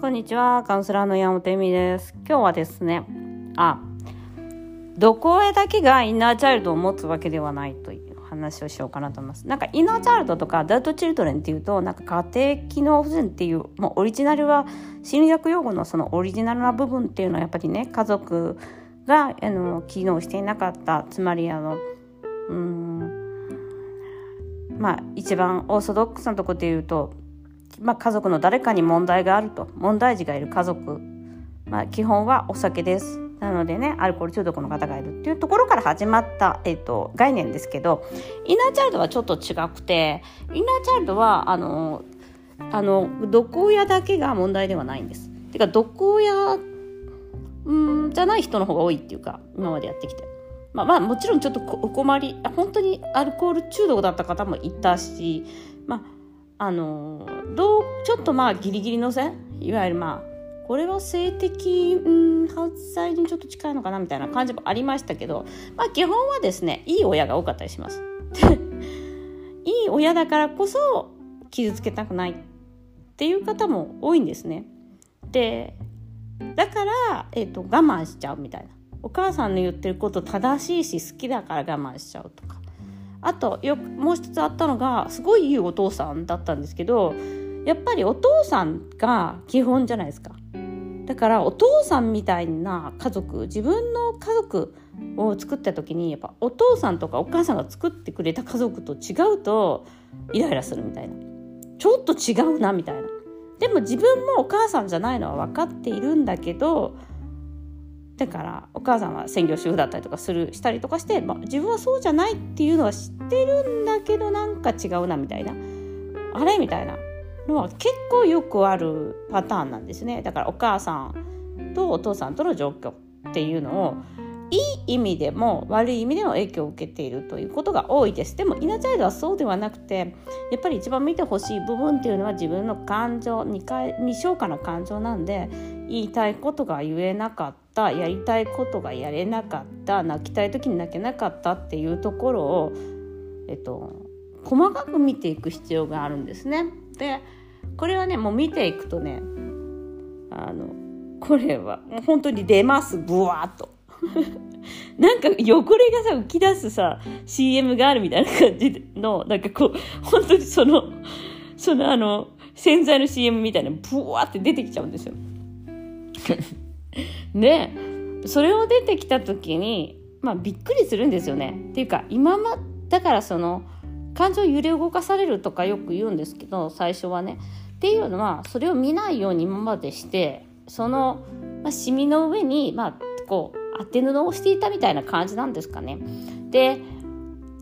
こんにちは、カウンセラーの山本恵美です。今日はですね、あ、どこへだけがインナーチャイルドを持つわけではないという話をしようかなと思います。なんかインナーチャイルドとかアダルトチルドレンっていうと、なんか家庭機能不全っていう、もうオリジナルは心理学用語のそのオリジナルな部分っていうのはやっぱりね、家族があの機能していなかった、つまりあの、うん、まあ一番オーソドックスなところで言うとまあ、家族の誰かに問題があると問題児がいる家族、まあ、基本はお酒ですなのでねアルコール中毒の方がいるっていうところから始まった、えっと、概念ですけどインナーチャイルドはちょっと違くてインナーチャイルドはあのあの毒親だけが問題ではないんです。てか毒親うんじゃない人の方が多いっていうか今までやってきて。まあ、まあもちろんちょっとお困り本当にアルコール中毒だった方もいたしまああのどうちょっとまあギリギリの線？いわゆるまあこれは性的、うん、犯罪にちょっと近いのかなみたいな感じもありましたけど、まあ、基本はですねいい親が多かったりします。いい親だからこそ傷つけたくないっていう方も多いんですね。でだから、えーと、我慢しちゃうみたいなお母さんの言ってること正しいし好きだから我慢しちゃうとかあとよもう一つあったのがすごいいいお父さんだったんですけどやっぱりお父さんが基本じゃないですか。だからお父さんみたいな家族自分の家族を作った時にやっぱお父さんとかお母さんが作ってくれた家族と違うとイライラするみたいなちょっと違うなみたいなでも自分もお母さんじゃないのは分かっているんだけどだからお母さんは専業主婦だったりとかするしたりとかして、まあ、自分はそうじゃないっていうのは知ってるんだけどなんか違うなみたいなあれみたいなのは結構よくあるパターンなんですね。だからお母さんとお父さんとの状況っていうのをいい意味でも悪い意味でも影響を受けているということが多いです。でもイナチャイドはそうではなくてやっぱり一番見てほしい部分っていうのは自分の感情未未消化な感情なんで言いたいことが言えなかったやりたいことがやれなかった泣きたい時に泣けなかったっていうところを、えっと、細かく見ていく必要があるんですね。でこれはねもう見ていくとねあのこれは本当に出ますブワーっと。なんか汚れがさ浮き出すさ CM があるみたいな感じのなんかこう本当にそのそのあの洗剤の CM みたいなブワーって出てきちゃうんですよ。で それを出てきた時にまあびっくりするんですよね。っていうか今まだからその感情揺れ動かされるとかよく言うんですけど最初はね。っていうのはそれを見ないように今までしてその、まあ、シミの上に、まあ、こう当て布をしていたみたいな感じなんですかね。で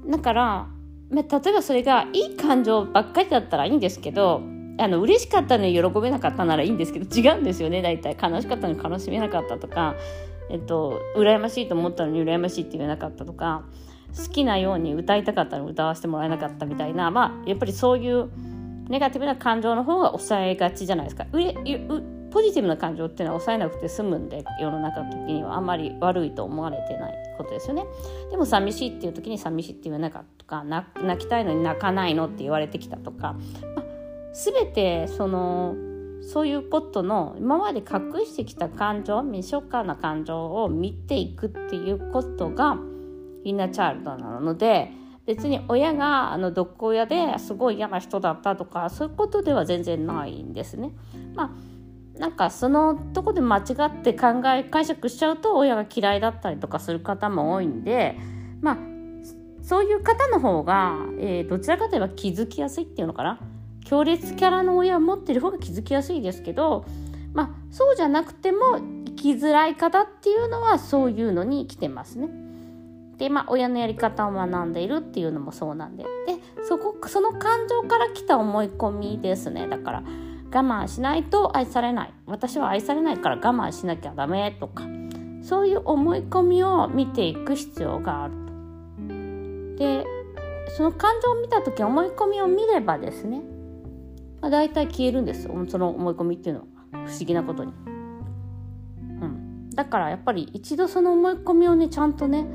だからま例えばそれがいい感情ばっかりだったらいいんですけどあの嬉しかったのに喜べなかったならいいんですけど違うんですよね大体悲しかったのに悲しめなかったとか、えっと、羨ましいと思ったのに羨ましいって言えなかったとか好きなように歌いたかったのに歌わせてもらえなかったみたいなまあやっぱりそういうネガティブな感情の方が抑えがちじゃないですか。ううポジティブな感情っていうのは抑えなくて済むんで世の中の時にはあんまり悪いと思われてないことですよね。でも寂しいっていう時に寂しいって言わなかったとか泣きたいのに泣かないのって言われてきたとか、ま、全てそのそういうことの今まで隠してきた感情未消化な感情を見ていくっていうことがインナーチャイルドなので別に親があの毒親ですごい嫌な人だったとかそういうことでは全然ないんですね。まあなんかそのとこで間違って考え解釈しちゃうと親が嫌いだったりとかする方も多いんでまあそういう方の方が、えー、どちらかといえば気づきやすいっていうのかな強烈キャラの親を持ってる方が気づきやすいですけどまあそうじゃなくても生きづらい方っていうのはそういうのに来てますね。でまあ親のやり方を学んでいるっていうのもそうなんででそこその感情から来た思い込みですねだから。我慢しないと愛されない私は愛されないから我慢しなきゃダメとかそういう思い込みを見ていく必要があると。でその感情を見た時思い込みを見ればですね、まあ、大体消えるんですその思い込みっていうのは。不思議なことに。うん、だからやっぱり一度その思い込みをねちゃんとね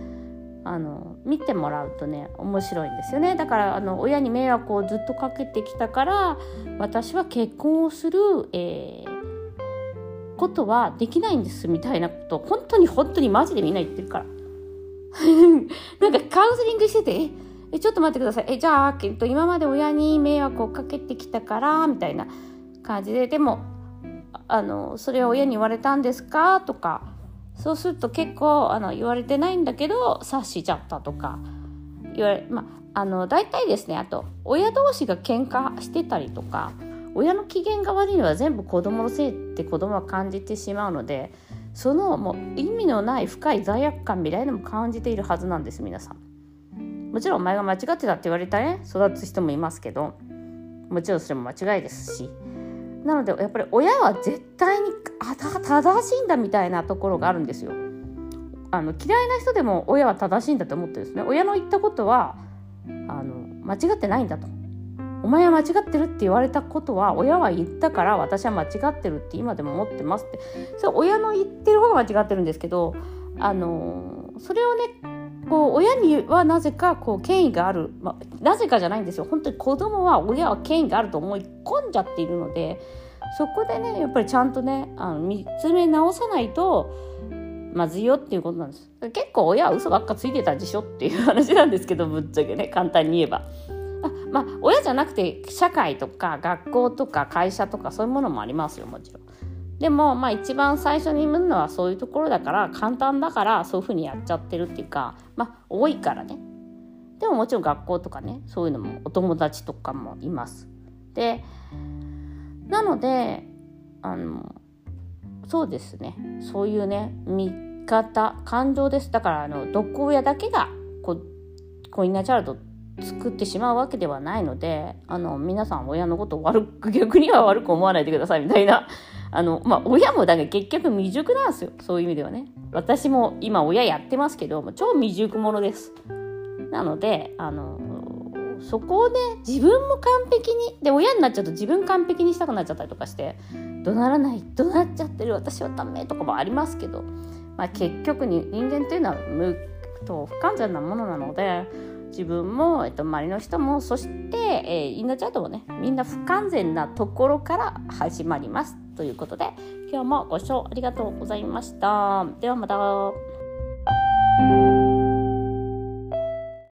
あの見てもらうとね面白いんですよね。だからあの親に迷惑をずっとかけてきたから私は結婚をする、えー、ことはできないんですみたいなこと本当に本当にマジでみんな言ってるから。なんかカウンセリングしててええちょっと待ってください。えじゃあ、えっと、今まで親に迷惑をかけてきたからみたいな感じででもあのそれは親に言われたんですか？とかそうすると結構あの言われてないんだけど察しちゃったとか言われまあの大体ですねあと親同士が喧嘩してたりとか親の機嫌が悪いのは全部子供のせいって子供は感じてしまうのでそのもう意味のない深い罪悪感みたいなのも感じているはずなんです皆さん。もちろんお前が間違ってたって言われたね。育つ人もいますけど。もちろんそれも間違いですし。なのでやっぱり親は絶対に正しいんだみたいなところがあるんですよ。あの嫌いな人でも親は正しいんだと思ってるんですね。親の言ったことはあの間違ってないんだと。お前は間違ってるって言われたことは親は言ったから私は間違ってるって今でも思ってますって。それ親の言ってる方が間違ってるんですけどあのそれをねこう親にはなぜかこう権威がある、まあ、なぜかじゃないんですよ本当に子供は親は権威があると思い込んじゃっているのでそこでねやっぱりちゃんとねあの見つめ直さないとまずいよっていうことなんです結構親は嘘ばっかついてたでしょっていう話なんですけどぶっちゃけね簡単に言えば。あまあ親じゃなくて社会とか学校とか会社とかそういうものもありますよもちろん。でもまあ一番最初に産むのはそういうところだから簡単だからそういうふうにやっちゃってるっていうかまあ多いからね。でももちろん学校とかねそういうのもお友達とかもいます。でなのであのそうですねそういうね見方感情ですだからあの毒親だけがこうコインナーチャイルドって作ってしまうわけではないのであの皆さん親のことを悪く逆には悪く思わないでくださいみたいな。あのまあ親もだから結局未熟なんですよ。そういう意味ではね。私も今親やってますけど超未熟者です。なのであのそこをね自分も完璧にで親になっちゃうと自分完璧にしたくなっちゃったりとかして怒鳴らない怒鳴っちゃってる私はダメとかもありますけど、まあ、結局に人間っていうのは無と不完全なものなので自分も、えっと、周りの人もそして、えー、インナーチャートもねみんな不完全なところから始まりますということで今日もご視聴ありがとうございました。ではまた。